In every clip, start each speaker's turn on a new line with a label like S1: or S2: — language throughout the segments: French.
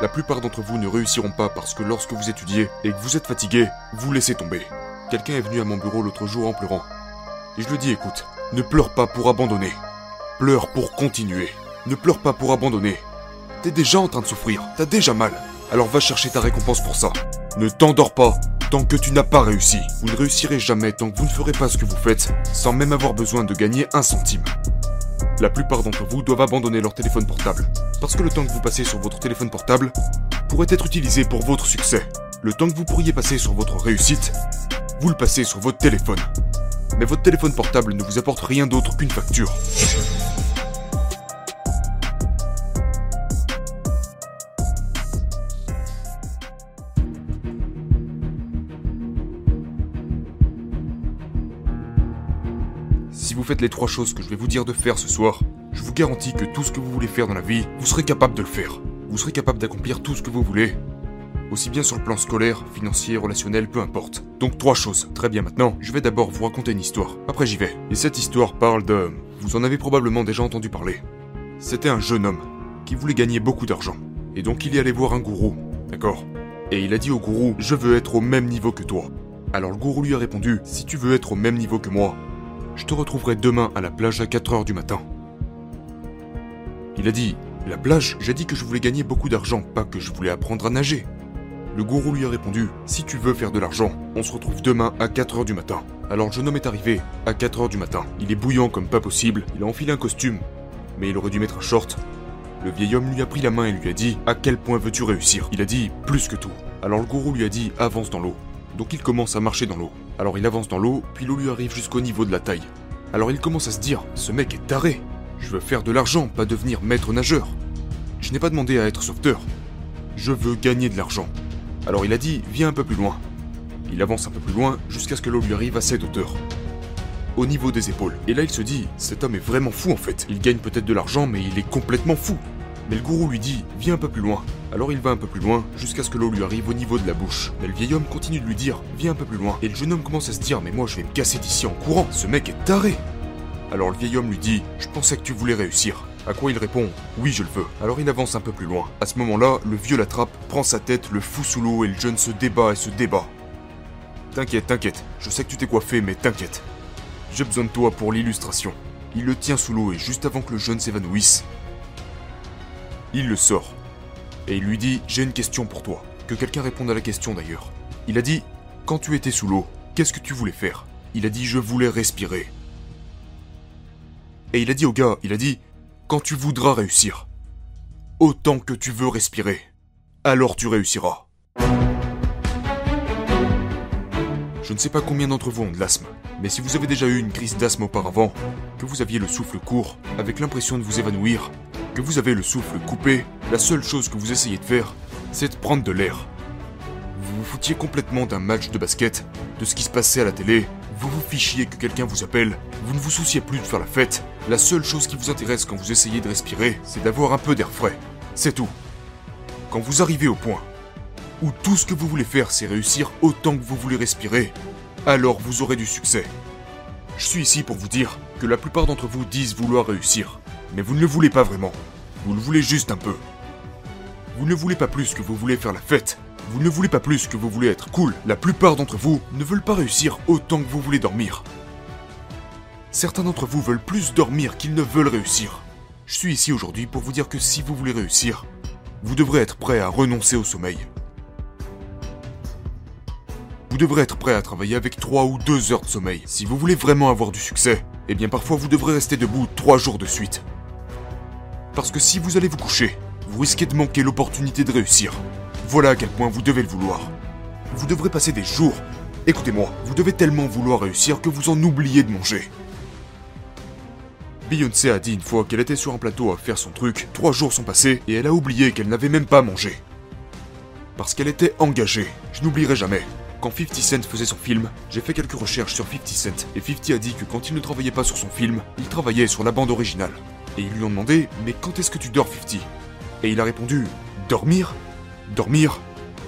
S1: La plupart d'entre vous ne réussiront pas parce que lorsque vous étudiez et que vous êtes fatigué, vous laissez tomber. Quelqu'un est venu à mon bureau l'autre jour en pleurant. Et je lui dis écoute, ne pleure pas pour abandonner. Pleure pour continuer. Ne pleure pas pour abandonner. T'es déjà en train de souffrir, t'as déjà mal. Alors va chercher ta récompense pour ça. Ne t'endors pas tant que tu n'as pas réussi. Vous ne réussirez jamais tant que vous ne ferez pas ce que vous faites sans même avoir besoin de gagner un centime. La plupart d'entre vous doivent abandonner leur téléphone portable. Parce que le temps que vous passez sur votre téléphone portable pourrait être utilisé pour votre succès. Le temps que vous pourriez passer sur votre réussite, vous le passez sur votre téléphone. Mais votre téléphone portable ne vous apporte rien d'autre qu'une facture. Si vous faites les trois choses que je vais vous dire de faire ce soir, je vous garantis que tout ce que vous voulez faire dans la vie, vous serez capable de le faire. Vous serez capable d'accomplir tout ce que vous voulez. Aussi bien sur le plan scolaire, financier, relationnel, peu importe. Donc trois choses. Très bien maintenant, je vais d'abord vous raconter une histoire. Après j'y vais. Et cette histoire parle de... Vous en avez probablement déjà entendu parler. C'était un jeune homme qui voulait gagner beaucoup d'argent. Et donc il est allé voir un gourou. D'accord? Et il a dit au gourou, je veux être au même niveau que toi. Alors le gourou lui a répondu, si tu veux être au même niveau que moi, je te retrouverai demain à la plage à 4h du matin. Il a dit La plage J'ai dit que je voulais gagner beaucoup d'argent, pas que je voulais apprendre à nager. Le gourou lui a répondu Si tu veux faire de l'argent, on se retrouve demain à 4h du matin. Alors le jeune homme est arrivé à 4h du matin. Il est bouillant comme pas possible, il a enfilé un costume, mais il aurait dû mettre un short. Le vieil homme lui a pris la main et lui a dit À quel point veux-tu réussir? Il a dit Plus que tout. Alors le gourou lui a dit Avance dans l'eau. Donc il commence à marcher dans l'eau. Alors il avance dans l'eau, puis l'eau lui arrive jusqu'au niveau de la taille. Alors il commence à se dire, ce mec est taré. Je veux faire de l'argent, pas devenir maître nageur. Je n'ai pas demandé à être sauveteur. Je veux gagner de l'argent. Alors il a dit, viens un peu plus loin. Il avance un peu plus loin jusqu'à ce que l'eau lui arrive à cette hauteur. Au niveau des épaules. Et là il se dit, cet homme est vraiment fou en fait. Il gagne peut-être de l'argent, mais il est complètement fou. Mais le gourou lui dit, viens un peu plus loin. Alors il va un peu plus loin, jusqu'à ce que l'eau lui arrive au niveau de la bouche. Mais le vieil homme continue de lui dire, viens un peu plus loin. Et le jeune homme commence à se dire, mais moi je vais me casser d'ici en courant, ce mec est taré. Alors le vieil homme lui dit, je pensais que tu voulais réussir. À quoi il répond, oui je le veux. Alors il avance un peu plus loin. À ce moment-là, le vieux l'attrape, prend sa tête, le fout sous l'eau et le jeune se débat et se débat. T'inquiète, t'inquiète, je sais que tu t'es coiffé, mais t'inquiète. J'ai besoin de toi pour l'illustration. Il le tient sous l'eau et juste avant que le jeune s'évanouisse, il le sort. Et il lui dit J'ai une question pour toi. Que quelqu'un réponde à la question d'ailleurs. Il a dit Quand tu étais sous l'eau, qu'est-ce que tu voulais faire? Il a dit Je voulais respirer. Et il a dit au gars Il a dit Quand tu voudras réussir, autant que tu veux respirer, alors tu réussiras. Je ne sais pas combien d'entre vous ont de l'asthme, mais si vous avez déjà eu une crise d'asthme auparavant, que vous aviez le souffle court, avec l'impression de vous évanouir, que vous avez le souffle coupé, la seule chose que vous essayez de faire, c'est de prendre de l'air. Vous vous foutiez complètement d'un match de basket, de ce qui se passait à la télé, vous vous fichiez que quelqu'un vous appelle, vous ne vous souciez plus de faire la fête, la seule chose qui vous intéresse quand vous essayez de respirer, c'est d'avoir un peu d'air frais. C'est tout. Quand vous arrivez au point où tout ce que vous voulez faire c'est réussir autant que vous voulez respirer, alors vous aurez du succès. Je suis ici pour vous dire que la plupart d'entre vous disent vouloir réussir, mais vous ne le voulez pas vraiment. Vous le voulez juste un peu. Vous ne voulez pas plus que vous voulez faire la fête. Vous ne voulez pas plus que vous voulez être cool. La plupart d'entre vous ne veulent pas réussir autant que vous voulez dormir. Certains d'entre vous veulent plus dormir qu'ils ne veulent réussir. Je suis ici aujourd'hui pour vous dire que si vous voulez réussir, vous devrez être prêt à renoncer au sommeil. Vous devrez être prêt à travailler avec 3 ou 2 heures de sommeil. Si vous voulez vraiment avoir du succès, eh bien parfois vous devrez rester debout 3 jours de suite. Parce que si vous allez vous coucher, vous risquez de manquer l'opportunité de réussir. Voilà à quel point vous devez le vouloir. Vous devrez passer des jours. Écoutez-moi, vous devez tellement vouloir réussir que vous en oubliez de manger. Beyoncé a dit une fois qu'elle était sur un plateau à faire son truc, trois jours sont passés et elle a oublié qu'elle n'avait même pas mangé. Parce qu'elle était engagée, je n'oublierai jamais. Quand 50 Cent faisait son film, j'ai fait quelques recherches sur 50 Cent et 50 a dit que quand il ne travaillait pas sur son film, il travaillait sur la bande originale. Et ils lui ont demandé Mais quand est-ce que tu dors 50 Et il a répondu Dormir? Dormir?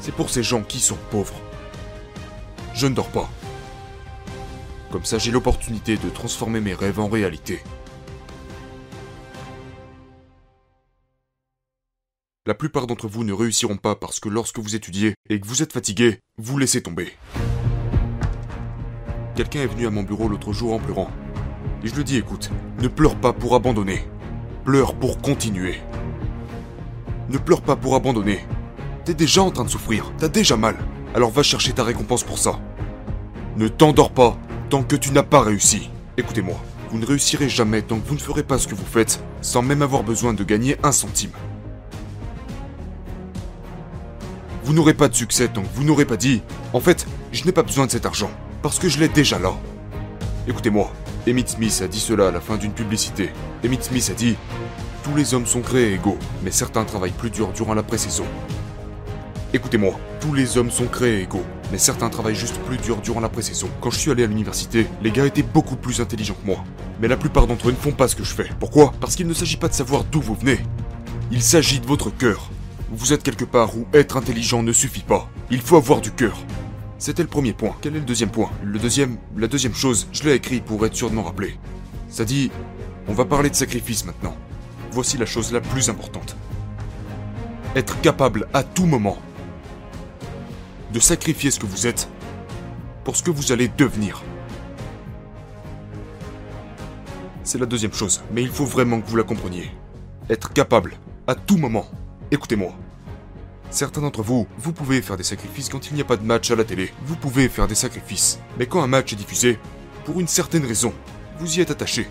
S1: C'est pour ces gens qui sont pauvres. Je ne dors pas. Comme ça j'ai l'opportunité de transformer mes rêves en réalité. La plupart d'entre vous ne réussiront pas parce que lorsque vous étudiez et que vous êtes fatigué, vous laissez tomber. Quelqu'un est venu à mon bureau l'autre jour en pleurant. Et je lui dis écoute, ne pleure pas pour abandonner. Pleure pour continuer. Ne pleure pas pour abandonner. T'es déjà en train de souffrir, t'as déjà mal. Alors va chercher ta récompense pour ça. Ne t'endors pas tant que tu n'as pas réussi. Écoutez-moi, vous ne réussirez jamais tant que vous ne ferez pas ce que vous faites sans même avoir besoin de gagner un centime. Vous n'aurez pas de succès tant que vous n'aurez pas dit En fait, je n'ai pas besoin de cet argent, parce que je l'ai déjà là. Écoutez-moi, Emmett Smith a dit cela à la fin d'une publicité. Emmett Smith a dit Tous les hommes sont créés égaux, mais certains travaillent plus dur durant la pré-saison. Écoutez-moi, tous les hommes sont créés égaux, mais certains travaillent juste plus dur durant la pré-saison. Quand je suis allé à l'université, les gars étaient beaucoup plus intelligents que moi. Mais la plupart d'entre eux ne font pas ce que je fais. Pourquoi? Parce qu'il ne s'agit pas de savoir d'où vous venez. Il s'agit de votre cœur. Vous êtes quelque part où être intelligent ne suffit pas. Il faut avoir du cœur. C'était le premier point. Quel est le deuxième point Le deuxième, la deuxième chose, je l'ai écrit pour être sûr de m'en rappeler. Ça dit, on va parler de sacrifice maintenant. Voici la chose la plus importante. Être capable à tout moment de sacrifier ce que vous êtes pour ce que vous allez devenir. C'est la deuxième chose, mais il faut vraiment que vous la compreniez. Être capable, à tout moment. Écoutez-moi. Certains d'entre vous, vous pouvez faire des sacrifices quand il n'y a pas de match à la télé. Vous pouvez faire des sacrifices. Mais quand un match est diffusé, pour une certaine raison, vous y êtes attaché.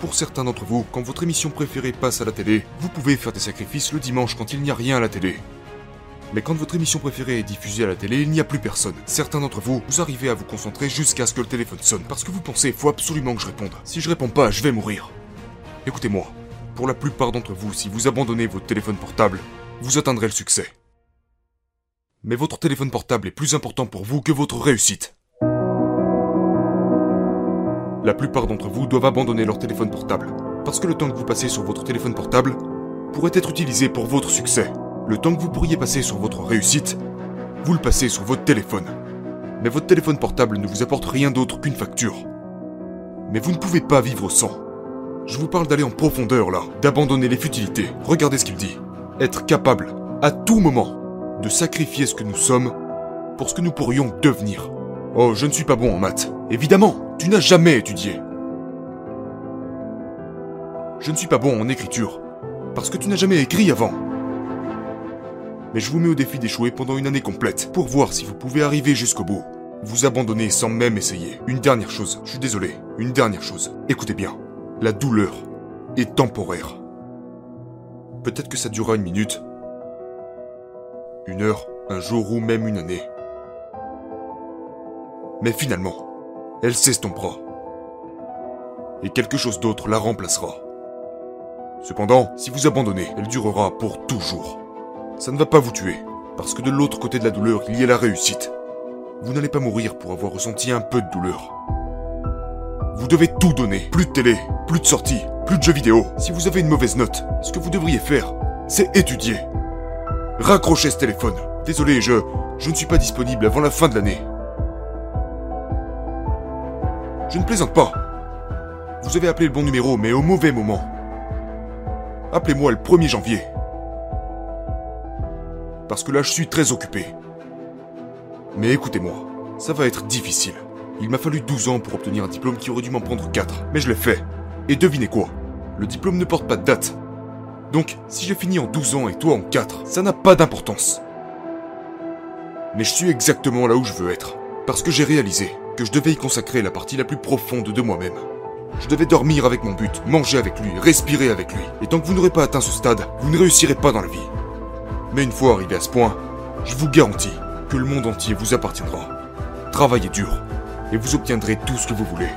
S1: Pour certains d'entre vous, quand votre émission préférée passe à la télé, vous pouvez faire des sacrifices le dimanche quand il n'y a rien à la télé. Mais quand votre émission préférée est diffusée à la télé, il n'y a plus personne. Certains d'entre vous, vous arrivez à vous concentrer jusqu'à ce que le téléphone sonne, parce que vous pensez, faut absolument que je réponde. Si je réponds pas, je vais mourir. Écoutez-moi, pour la plupart d'entre vous, si vous abandonnez votre téléphone portable, vous atteindrez le succès. Mais votre téléphone portable est plus important pour vous que votre réussite. La plupart d'entre vous doivent abandonner leur téléphone portable, parce que le temps que vous passez sur votre téléphone portable pourrait être utilisé pour votre succès. Le temps que vous pourriez passer sur votre réussite, vous le passez sur votre téléphone. Mais votre téléphone portable ne vous apporte rien d'autre qu'une facture. Mais vous ne pouvez pas vivre sans. Je vous parle d'aller en profondeur là, d'abandonner les futilités. Regardez ce qu'il dit. Être capable, à tout moment, de sacrifier ce que nous sommes pour ce que nous pourrions devenir. Oh, je ne suis pas bon en maths. Évidemment, tu n'as jamais étudié. Je ne suis pas bon en écriture, parce que tu n'as jamais écrit avant mais je vous mets au défi d'échouer pendant une année complète pour voir si vous pouvez arriver jusqu'au bout. Vous abandonner sans même essayer. Une dernière chose, je suis désolé, une dernière chose. Écoutez bien, la douleur est temporaire. Peut-être que ça durera une minute, une heure, un jour ou même une année. Mais finalement, elle s'estompera. Et quelque chose d'autre la remplacera. Cependant, si vous abandonnez, elle durera pour toujours ça ne va pas vous tuer, parce que de l'autre côté de la douleur, il y a la réussite. Vous n'allez pas mourir pour avoir ressenti un peu de douleur. Vous devez tout donner. Plus de télé, plus de sorties, de vidéo. Si vous avez une mauvaise note, ce que vous devriez faire, c'est étudier. Raccrochez ce téléphone. Désolé, je... Je ne suis pas disponible avant la fin de l'année. Je ne plaisante pas. Vous avez appelé le bon numéro, mais au mauvais moment. Appelez-moi le 1er janvier parce que là je suis très occupé. Mais écoutez-moi, ça va être difficile. Il m'a fallu 12 ans pour obtenir un diplôme qui aurait dû m'en prendre 4, mais je l'ai fait. Et devinez quoi? Le diplôme ne porte pas de date. Donc, si j'ai fini en 12 ans et toi en 4, ça n'a pas d'importance. Mais je suis exactement là où je veux être. Parce que j'ai réalisé que je devais y consacrer la partie la plus profonde de moi-même. Je devais dormir avec mon but, manger avec lui, respirer avec lui. Et tant que vous n'aurez pas atteint ce stade, vous ne réussirez pas dans la vie. Mais une fois arrivé à ce point, je vous garantis que le monde entier vous appartiendra. Travaillez dur et vous obtiendrez tout ce que vous voulez.